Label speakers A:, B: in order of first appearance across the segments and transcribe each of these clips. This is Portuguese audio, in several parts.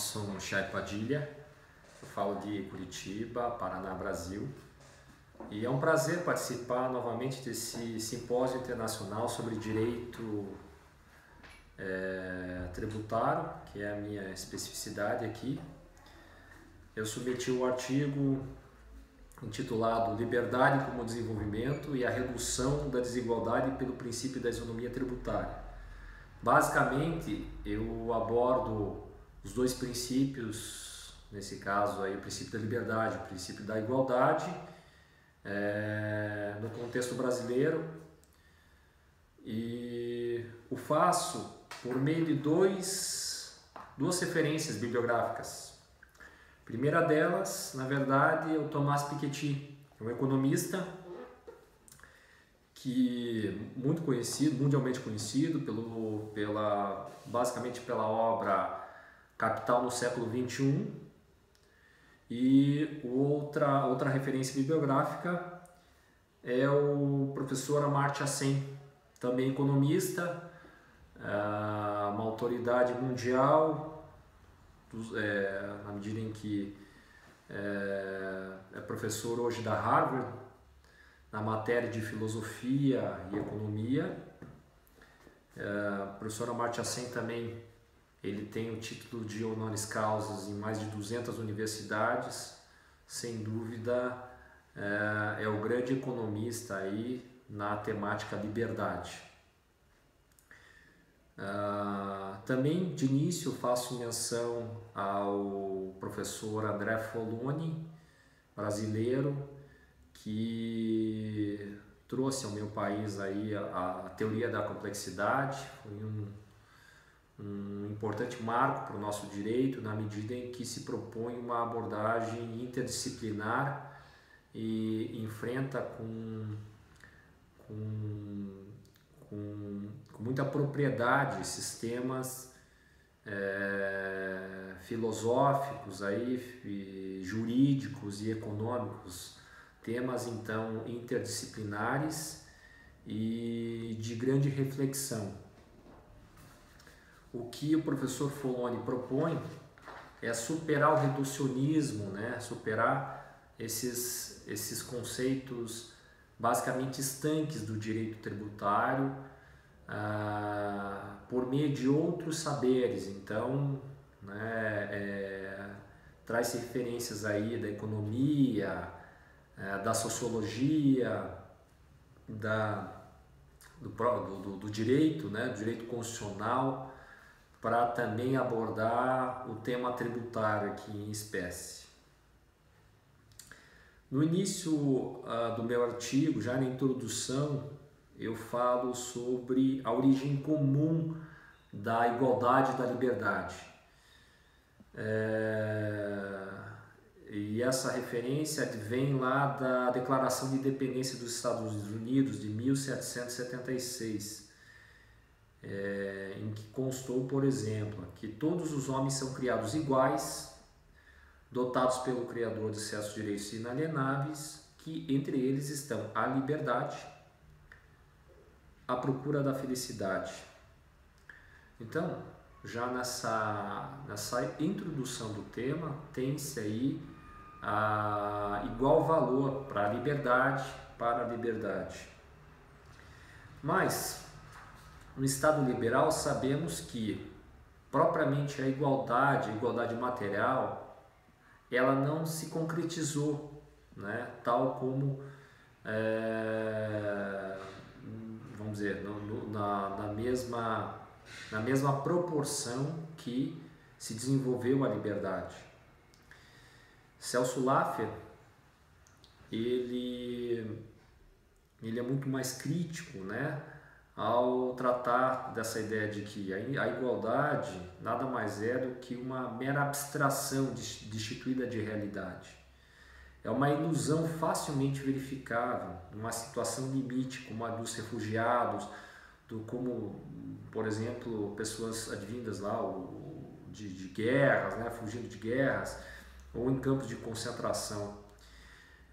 A: Robson Chay Padilha, eu falo de Curitiba, Paraná, Brasil. E é um prazer participar novamente desse simpósio internacional sobre direito é, tributário, que é a minha especificidade aqui. Eu submeti o um artigo intitulado Liberdade como Desenvolvimento e a Redução da Desigualdade pelo Princípio da Isonomia Tributária. Basicamente, eu abordo os dois princípios, nesse caso aí o princípio da liberdade, o princípio da igualdade, é, no contexto brasileiro, e o faço por meio de dois, duas referências bibliográficas. A primeira delas, na verdade, é o Thomas Piketty, um economista que muito conhecido, mundialmente conhecido pelo, pela, basicamente pela obra Capital no século 21 e outra outra referência bibliográfica é o professor Amartya Sen, também economista, ah, uma autoridade mundial, é, na medida em que é, é professor hoje da Harvard, na matéria de filosofia e economia. É, o professor Amartya Sen também ele tem o título de honoris causas em mais de 200 universidades, sem dúvida é, é o grande economista aí na temática liberdade. Uh, também de início faço menção ao professor André Foloni, brasileiro, que trouxe ao meu país aí a, a teoria da complexidade, foi um, um importante marco para o nosso direito na medida em que se propõe uma abordagem interdisciplinar e enfrenta com, com com, com muita propriedade sistemas é, filosóficos aí, jurídicos e econômicos, temas então interdisciplinares e de grande reflexão. O que o professor Foloni propõe é superar o reducionismo, né? superar esses, esses conceitos basicamente estanques do direito tributário ah, por meio de outros saberes. Então, né, é, traz referências aí da economia, é, da sociologia, da, do, do, do direito, né, do direito constitucional, para também abordar o tema tributário aqui em espécie. No início uh, do meu artigo, já na introdução, eu falo sobre a origem comum da igualdade e da liberdade. É... E essa referência vem lá da Declaração de Independência dos Estados Unidos de 1776, é... em que constou, por exemplo, que todos os homens são criados iguais dotados pelo Criador de certos direitos inalienáveis, que entre eles estão a liberdade, a procura da felicidade. Então, já nessa, nessa introdução do tema, tem-se aí a igual valor para a liberdade, para a liberdade. Mas, no Estado liberal, sabemos que propriamente a igualdade, a igualdade material, ela não se concretizou, né? tal como, é, vamos dizer, no, no, na, na, mesma, na mesma proporção que se desenvolveu a liberdade. Celso Laffer, ele, ele é muito mais crítico, né? Ao tratar dessa ideia de que a igualdade nada mais é do que uma mera abstração destituída de realidade. É uma ilusão facilmente verificável, numa situação limite, como a dos refugiados, do como, por exemplo, pessoas advindas lá de, de guerras, né, fugindo de guerras, ou em campos de concentração.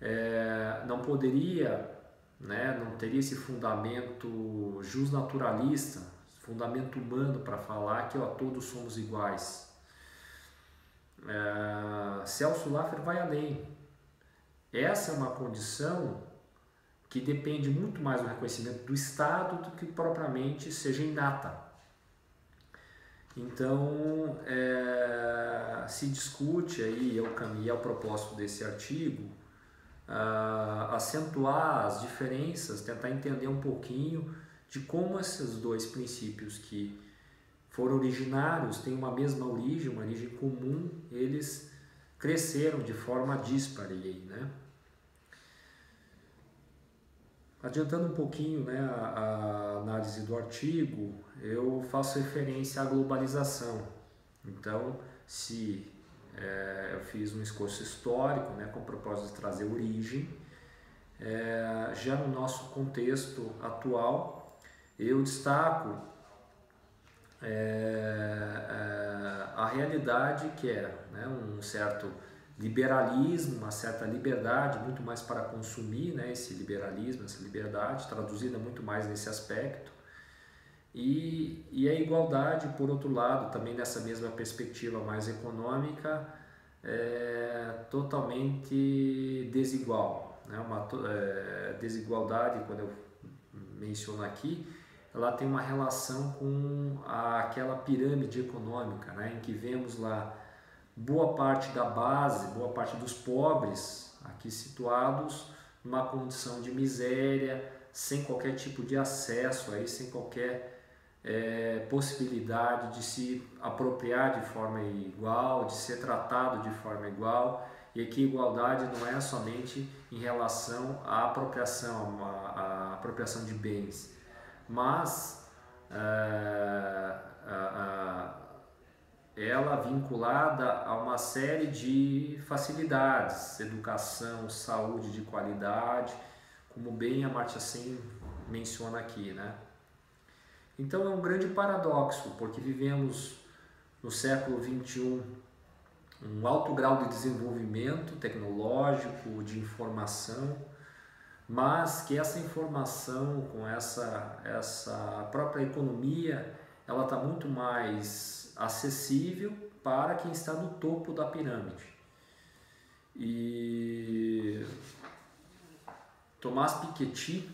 A: É, não poderia né? não teria esse fundamento justnaturalista, fundamento humano para falar que ó, todos somos iguais. é, Celso Laffer vai além. Essa é uma condição que depende muito mais do reconhecimento do Estado do que propriamente seja inata. Então, é, se discute aí, é o caminho, é o propósito desse artigo, uh, acentuar as diferenças, tentar entender um pouquinho de como esses dois princípios que foram originários, têm uma mesma origem, uma origem comum, eles cresceram de forma dispare, né? Adiantando um pouquinho né, a, a, análise do artigo, eu faço referência à globalização. Então, se é, eu fiz um esforço histórico né, com o propósito de trazer origem, é, já no nosso contexto atual, eu destaco é, é a realidade que é né, um certo liberalismo, uma certa liberdade, muito mais para consumir, né, esse liberalismo, essa liberdade, traduzida muito mais nesse aspecto. E, e a igualdade, por outro lado, também nessa mesma perspectiva mais econômica, é totalmente desigual. Né? Uma é, desigualdade, quando eu menciono aqui, ela tem uma relação com a, aquela pirâmide econômica, né? em que vemos lá boa parte da base, boa parte dos pobres aqui situados numa condição de miséria, sem qualquer tipo de acesso, aí, sem qualquer é, possibilidade de se apropriar de forma igual, de ser tratado de forma igual. E aqui igualdade não é somente em relação à apropriação, à, à apropriação de bens, mas é, ela vinculada a uma série de facilidades, educação, saúde de qualidade, como bem a Marcia Sen menciona aqui, né? Então é um grande paradoxo, porque vivemos no século 21 um alto grau de desenvolvimento tecnológico, de informação, mas que essa informação com essa essa própria economia, ela está muito mais acessível para quem está no topo da pirâmide. E Tomás Piketty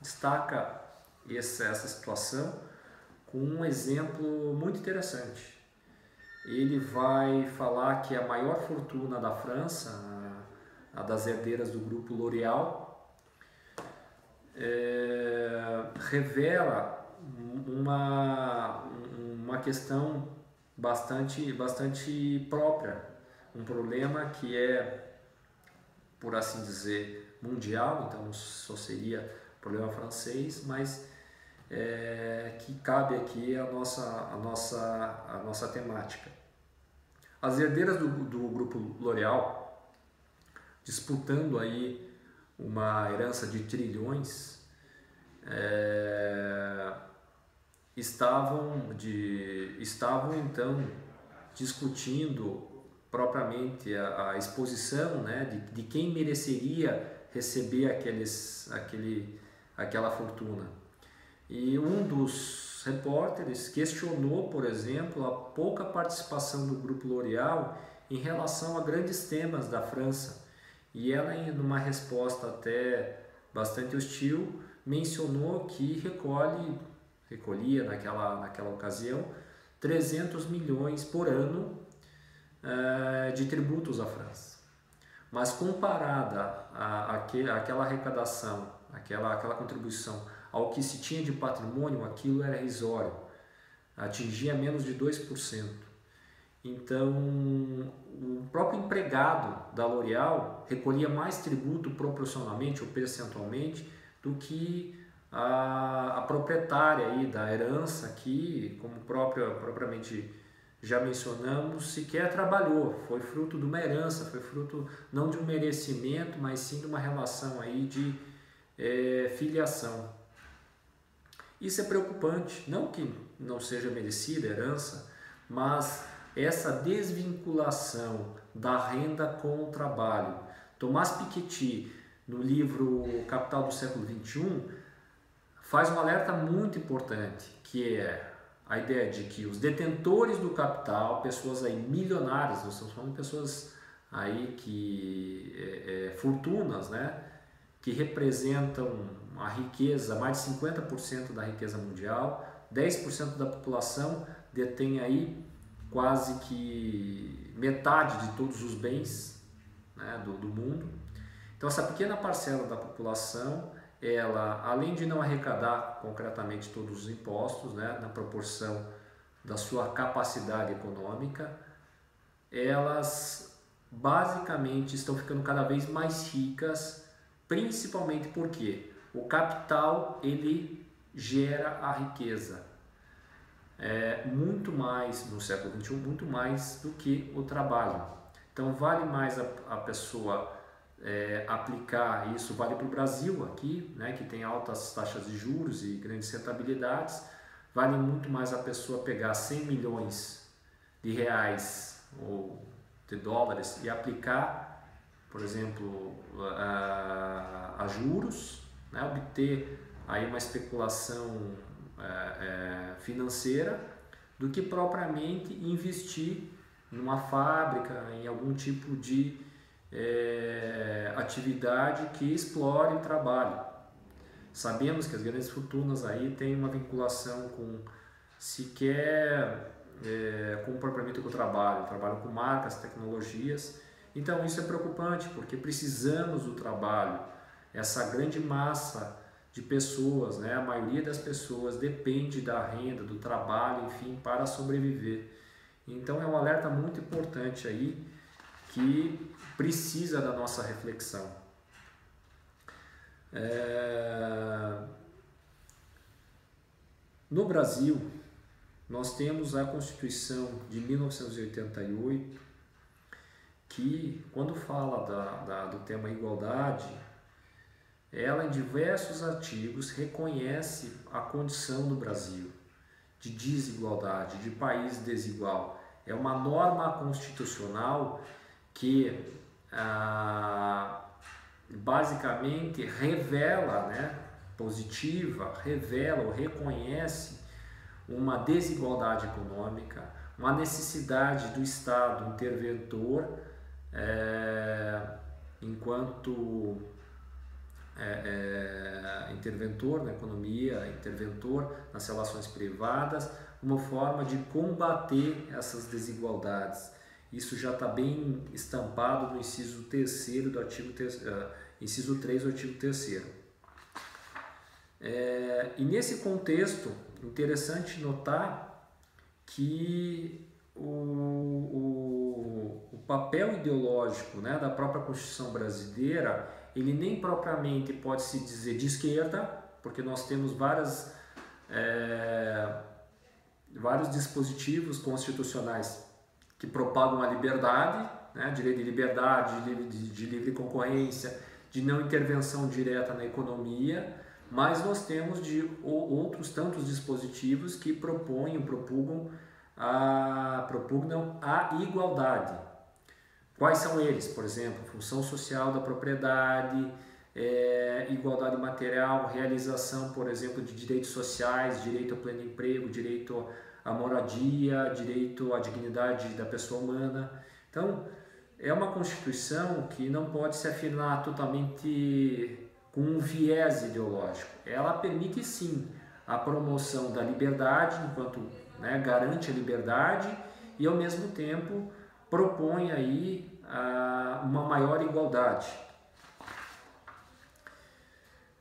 A: destaca essa, essa situação com um exemplo muito interessante. Ele vai falar que a maior fortuna da França, a das herdeiras do grupo L'Oréal, é, revela uma, uma questão bastante, bastante própria. Um problema que é, por assim dizer, mundial, então só seria problema francês, mas é, que cabe aqui a nossa, a nossa, a nossa temática. As herdeiras do, do grupo L'Oréal, disputando aí uma herança de trilhões, é, estavam, de, estavam então discutindo propriamente a, a exposição né, de, de quem mereceria receber aqueles, aquele, aquela fortuna. E um dos repórteres questionou, por exemplo, a pouca participação do Grupo L'Oréal em relação a grandes temas da França. E ela, numa resposta até bastante hostil, mencionou que recolhe recolhia naquela, naquela ocasião 300 milhões por ano uh, de tributos à França. Mas comparada a, a, aquela arrecadação, aquela, aquela contribuição ao que se tinha de patrimônio, aquilo era irrisório, atingia menos de 2%. Então, o próprio empregado da L'Oréal recolhia mais tributo proporcionalmente ou percentualmente do que a, a proprietária aí da herança que, como própria, propriamente já mencionamos, sequer trabalhou, foi fruto de uma herança, foi fruto não de um merecimento, mas sim de uma relação aí de é, filiação. Isso é preocupante, não que não seja merecida herança, mas essa desvinculação da renda com o trabalho. Tomás Piketty, no livro Capital do século XXI, faz um alerta muito importante, que é a ideia de que os detentores do capital, pessoas aí milionárias, nós estamos falando de pessoas aí que é, é, fortunas, né, que representam a riqueza, mais de 50% da riqueza mundial, 10% da população detém aí quase que metade de todos os bens né, do, do mundo. Então essa pequena parcela da população ela, além de não arrecadar concretamente todos os impostos, né, na proporção da sua capacidade econômica, elas basicamente estão ficando cada vez mais ricas, principalmente porque o capital ele gera a riqueza. É, muito mais no século XXI, muito mais do que o trabalho. Então vale mais a, a pessoa é, aplicar isso vale para o Brasil aqui, né, que tem altas taxas de juros e grandes rentabilidades, vale muito mais a pessoa pegar 100 milhões de reais ou de dólares e aplicar, por exemplo, a, a juros, né, obter aí uma especulação é, é, financeira, do que propriamente investir numa fábrica, em algum tipo de é, atividade que explore o trabalho. Sabemos que as grandes fortunas aí têm uma vinculação com sequer é, com propriamente com o trabalho, trabalham com marcas, tecnologias. Então isso é preocupante porque precisamos do trabalho. Essa grande massa de pessoas, né? a maioria das pessoas depende da renda, do trabalho, enfim, para sobreviver. Então é um alerta muito importante aí que precisa da nossa reflexão. É... No Brasil, nós temos a Constituição de 1988, que, quando fala da, da, do tema igualdade, ela em diversos artigos reconhece a condição do Brasil de desigualdade, de país desigual. É uma norma constitucional que ah, basicamente revela, né, positiva, revela ou reconhece uma desigualdade econômica, uma necessidade do Estado interventor é, enquanto é, é, interventor na economia, interventor nas relações privadas, uma forma de combater essas desigualdades. Isso já está bem estampado no inciso 3 do artigo uh, inciso 3 do artigo 3 é, e nesse contexto, interessante notar que o, o, papel ideológico né, da própria Constituição brasileira, ele nem propriamente pode se dizer de esquerda, porque nós temos várias, é, vários dispositivos constitucionais que propagam a liberdade, né, direito de liberdade, de livre, de, de livre concorrência, de não intervenção direta na economia, mas nós temos de outros tantos dispositivos que propõem, propugam a, propugnam a igualdade. Quais são eles? Por exemplo, função social da propriedade, é, igualdade material, realização, por exemplo, de direitos sociais, direito ao pleno emprego, direito a moradia, direito à dignidade da pessoa humana. Então, é uma Constituição que não pode se afirmar totalmente com um viés ideológico. Ela permite sim a promoção da liberdade, enquanto né, garante a liberdade e ao mesmo tempo propõe aí a, uma maior igualdade.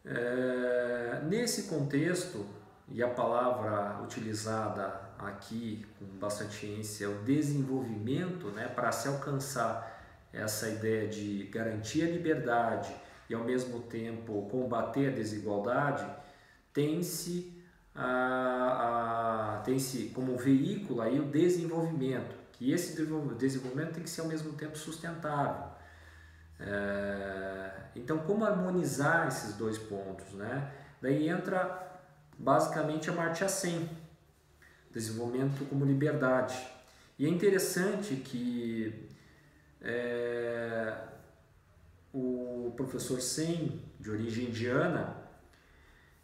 A: É, nesse contexto, e a palavra utilizada aqui com bastante ênfase é o desenvolvimento, né, para se alcançar essa ideia de garantir a liberdade e ao mesmo tempo combater a desigualdade, tem-se a, a, tem-se como veículo aí o desenvolvimento, que esse desenvolvimento tem que ser ao mesmo tempo sustentável. É, então, como harmonizar esses dois pontos, né? Daí entra basicamente a Marcha 100, desenvolvimento como liberdade. E é interessante que é, o professor Sen, de origem indiana,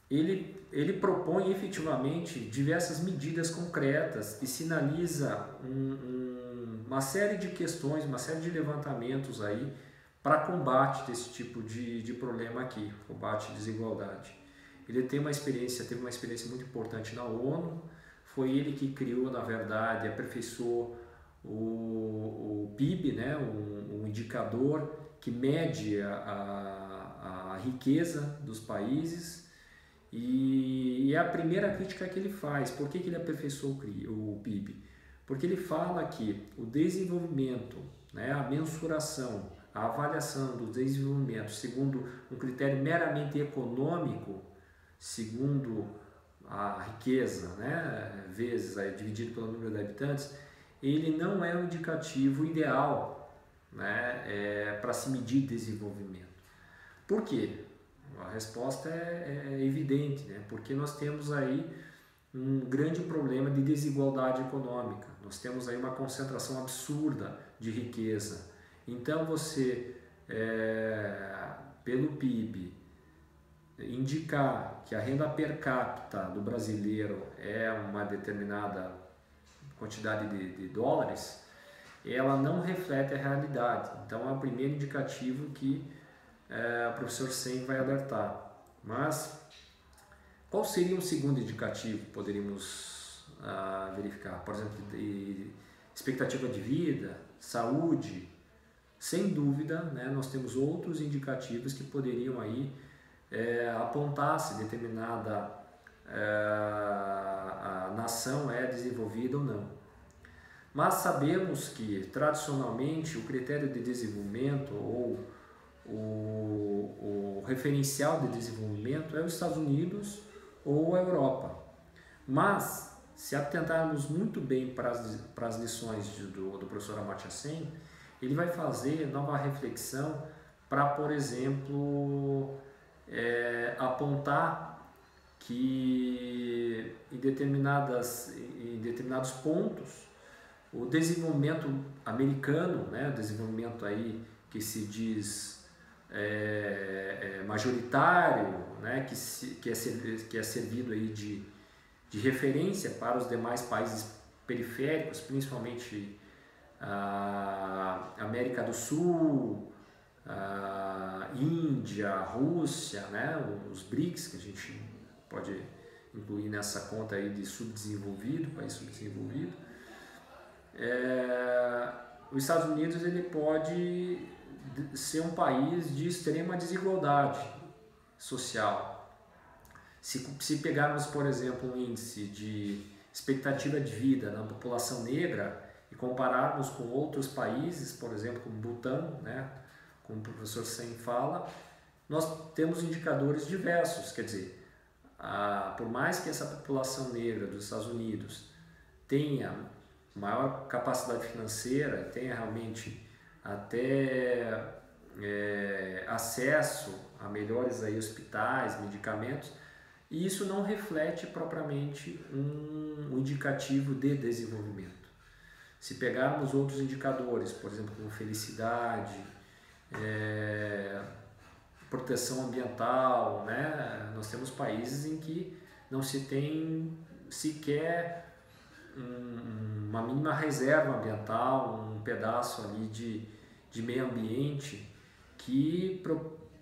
A: ele, ele propõe efetivamente diversas medidas concretas e sinaliza um, um, uma série de questões, uma série de levantamentos aí para combate desse tipo de, de problema aqui, combate à desigualdade. Ele tem uma experiência, teve uma experiência muito importante na ONU, foi ele que criou, na verdade, aperfeiçoou o, o PIB, né, um, um indicador que mede a, a, a, riqueza dos países e, é a primeira crítica que ele faz. Por que, que ele aperfeiçoou o PIB? Porque ele fala que o desenvolvimento, né, a mensuração, a avaliação do desenvolvimento segundo um critério meramente econômico, segundo a riqueza, né, vezes aí, dividido pelo número de habitantes, ele não é o indicativo ideal né, é, para se medir desenvolvimento. Por quê? A resposta é, é, evidente, né? porque nós temos aí um grande problema de desigualdade econômica. Nós temos aí uma concentração absurda de riqueza. Então você, é, pelo PIB, indicar que a renda per capita do brasileiro é uma determinada quantidade de, de dólares, ela não reflete a realidade. Então é o primeiro indicativo que é, o professor Sen vai alertar. Mas qual seria um segundo indicativo que poderíamos ah, verificar? Por exemplo, expectativa de vida, saúde. Sem dúvida, né, nós temos outros indicativos que poderiam aí é, apontar se determinada é, nação é desenvolvida ou não. Mas sabemos que tradicionalmente o critério de desenvolvimento ou o, o referencial de desenvolvimento é os Estados Unidos ou a Europa. Mas se atentarmos muito bem para as, para as lições de, do, do professor Amartya Sen, ele vai fazer nova reflexão para, por exemplo, é, apontar que em, determinadas, em determinados pontos o desenvolvimento americano, né, o desenvolvimento aí que se diz é, é majoritário, né, que, se, que, é, que é servido aí de, de referência para os demais países periféricos, principalmente a América do Sul, a Índia, a Rússia, né, os BRICS, que a gente pode incluir nessa conta aí de subdesenvolvido, país subdesenvolvido. É, os Estados Unidos ele pode ser um país de extrema desigualdade social. Se, se pegarmos, por exemplo, um índice de expectativa de vida na população negra e compararmos com outros países, por exemplo, como Butão, né, como o professor Sen fala, nós temos indicadores diversos, quer dizer, a, por mais que essa população negra dos Estados Unidos tenha maior capacidade financeira, tenha realmente até é, acesso a melhores aí hospitais, medicamentos, e isso não reflete propriamente um, indicativo de desenvolvimento. Se pegarmos outros indicadores, por exemplo, como felicidade, é, proteção ambiental, né? Nós temos países em que não se tem sequer um, uma mínima reserva ambiental, um pedaço ali de, de meio ambiente que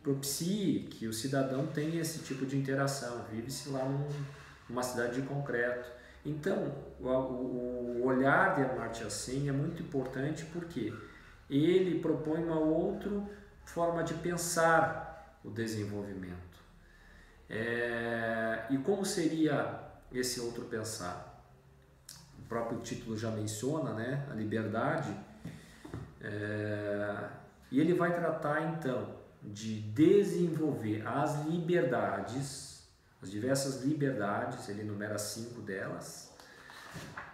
A: propicie que o cidadão tenha esse tipo de interação, vive-se lá num, numa cidade de concreto. Então, o, o olhar de Amartya Sen é muito importante porque ele propõe uma outra forma de pensar o desenvolvimento. É, e como seria esse outro pensar? O próprio título já menciona, né, a liberdade. É, e ele vai tratar então de desenvolver as liberdades, as diversas liberdades, ele enumera cinco delas,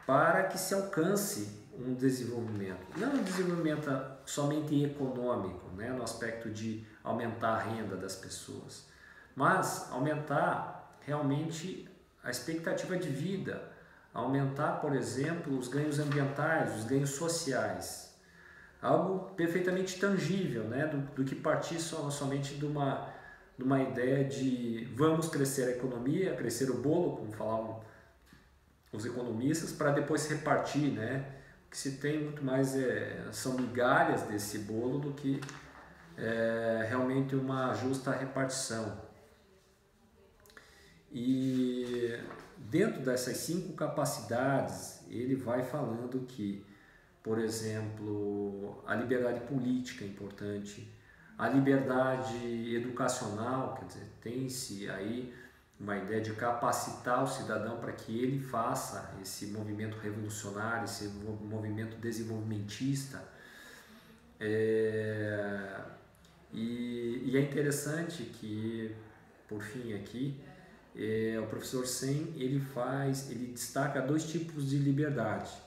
A: para que se alcance um desenvolvimento. Não um desenvolvimento somente econômico, né, no aspecto de aumentar a renda das pessoas, mas aumentar realmente a expectativa de vida, aumentar, por exemplo, os ganhos ambientais, os ganhos sociais. Algo perfeitamente tangível, né, do, do que partir so, somente de uma, numa ideia de vamos crescer a economia, crescer o bolo, como falavam os economistas, para depois repartir, né? O que se tem muito mais é, são migalhas desse bolo do que é, realmente uma justa repartição. E dentro dessas cinco capacidades, ele vai falando que, por exemplo, a liberdade política é importante, a liberdade educacional, quer dizer, tem-se aí uma ideia de capacitar o cidadão para que ele faça esse movimento revolucionário, esse movimento desenvolvimentista. É, e, e, é interessante que, por fim, aqui, é, o professor Sen ele faz, ele destaca dois tipos de liberdade.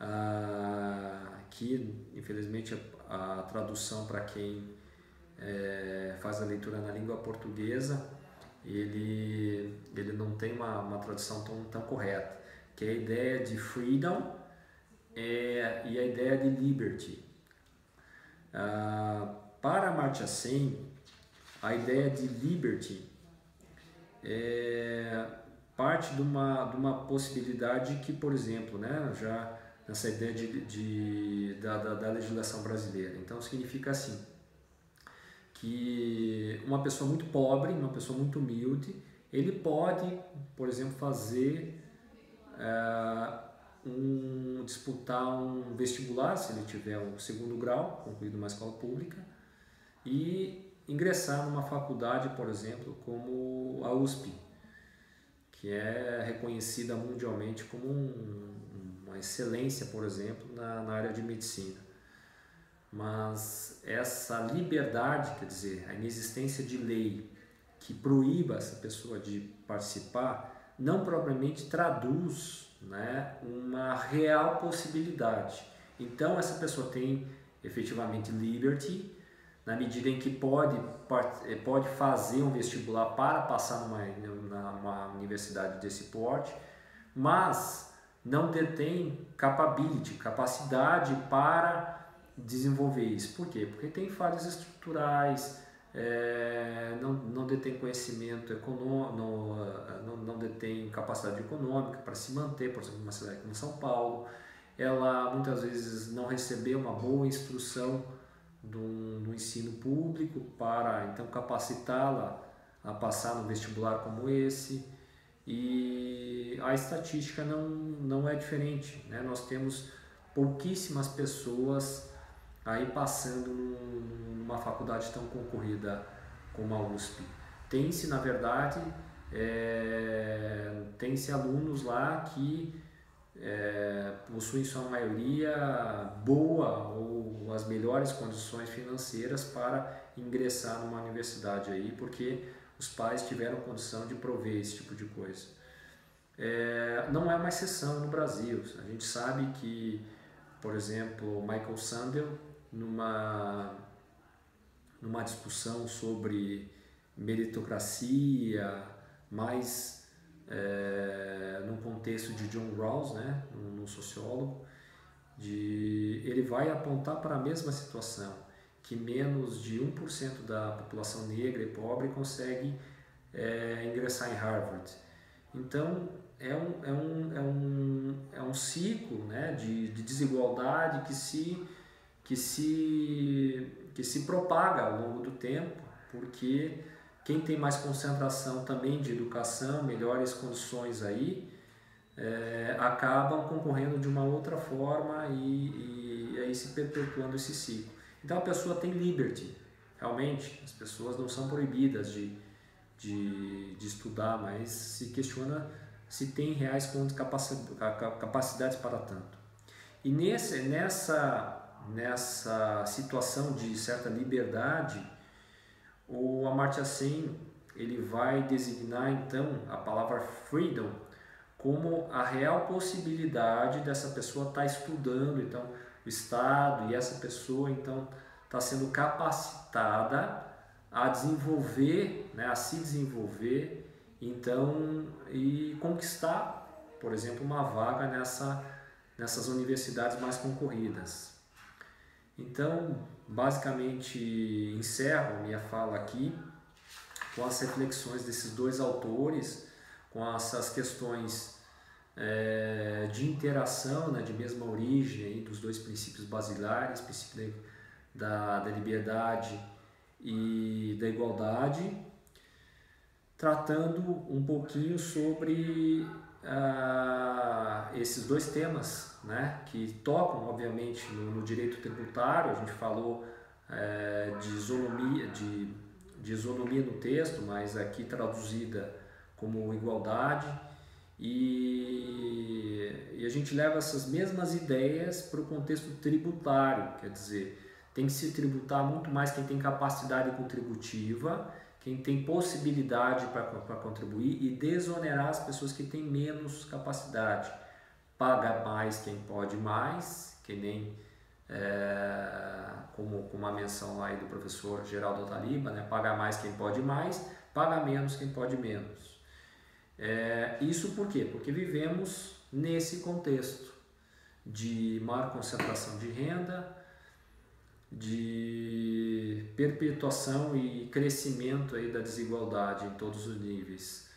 A: Ah, que, infelizmente, a, a tradução para quem é, faz a leitura na língua portuguesa ele, ele não tem uma, uma tradução tão, tão correta, que é a ideia de freedom é, e a ideia de liberty. Ah, para Amartya Sen, a ideia de liberty é parte de uma, de uma possibilidade que, por exemplo, né, já nessa ideia de, de da, da, da legislação brasileira. Então, significa assim, que uma pessoa muito pobre, uma pessoa muito humilde, ele pode, por exemplo, fazer é, um, disputar um vestibular, se ele tiver o segundo grau, concluído uma escola pública, e ingressar numa faculdade, por exemplo, como a USP, que é reconhecida mundialmente como um, uma excelência, por exemplo, na, na área de medicina mas essa liberdade, quer dizer, a inexistência de lei que proíba essa pessoa de participar, não propriamente traduz né, uma real possibilidade. Então, essa pessoa tem efetivamente liberty, na medida em que pode, eh, pode fazer um vestibular para passar numa, numa universidade desse porte, mas não detém capability, capacidade para desenvolver isso. Por quê? Porque tem falhas estruturais, é, não, não detém conhecimento econômico, não, não, não detém capacidade econômica para se manter, por exemplo, uma cidade como São Paulo. Ela muitas vezes não recebeu uma boa instrução do, do ensino público para então capacitá-la a passar no vestibular como esse. E a estatística não, não é diferente. Né? Nós temos pouquíssimas pessoas aí passando numa faculdade tão concorrida como a USP. Tem-se, na verdade, é, tem-se alunos lá que é, possuem sua maioria boa ou as melhores condições financeiras para ingressar numa universidade aí, porque os pais tiveram condição de prover esse tipo de coisa. É, não é uma exceção no Brasil. A gente sabe que, por exemplo, Michael Sandel numa, numa discussão sobre meritocracia, mais é, contexto de John Rawls, né, um, um sociólogo, de, ele vai apontar para a mesma situação, que menos de 1% da população negra e pobre consegue é, ingressar em Harvard. Então, é um, é um, é um, é um ciclo né, de, de desigualdade que se que se, que se propaga ao longo do tempo, porque quem tem mais concentração também de educação, melhores condições aí, é, acabam concorrendo de uma outra forma e, e aí se perpetuando esse ciclo. Então a pessoa tem liberty, realmente, as pessoas não são proibidas de, de, de estudar, mas se questiona se tem reais capacidades para tanto. E nesse, nessa nessa situação de certa liberdade, o Amartya Sen ele vai designar então a palavra freedom como a real possibilidade dessa pessoa estar tá estudando então o Estado e essa pessoa então está sendo capacitada a desenvolver, né, a se desenvolver então e conquistar, por exemplo, uma vaga nessa nessas universidades mais concorridas. Então, basicamente, encerro minha fala aqui com as reflexões desses dois autores, com essas questões é, de interação, né, de mesma origem aí, dos dois princípios basilares, princípio da, da liberdade e da igualdade, tratando um pouquinho sobre ah, esses dois temas, né, que tocam, obviamente, no, no direito tributário. A gente falou é, de, isonomia, de, de isonomia no texto, mas aqui traduzida como igualdade. E, e a gente leva essas mesmas ideias para o contexto tributário, quer dizer, tem que se tributar muito mais quem tem capacidade contributiva quem tem possibilidade para contribuir e desonerar as pessoas que têm menos capacidade. Paga mais quem pode mais, que nem é, como, como uma menção lá do professor Geraldo Taliba, né? paga mais quem pode mais, paga menos quem pode menos. É, isso por quê? Porque vivemos nesse contexto de maior concentração de renda, de perpetuação e crescimento aí da desigualdade em todos os níveis.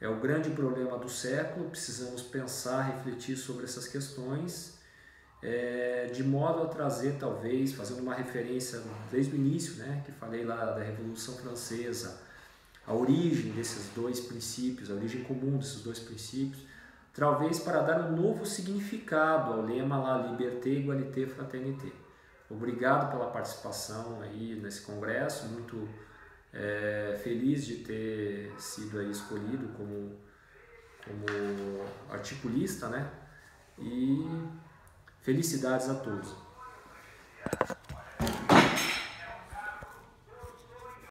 A: É o grande problema do século, precisamos pensar, refletir sobre essas questões, é, de modo a trazer, talvez, fazendo uma referência desde o início, né, que falei lá da Revolução Francesa, a origem desses dois princípios, a origem comum desses dois princípios, talvez para dar um novo significado ao lema lá Liberté, Égalité, Fraternité. Obrigado pela participação aí nesse congresso, muito é, feliz de ter sido aí escolhido como, como articulista, né? E felicidades a todos.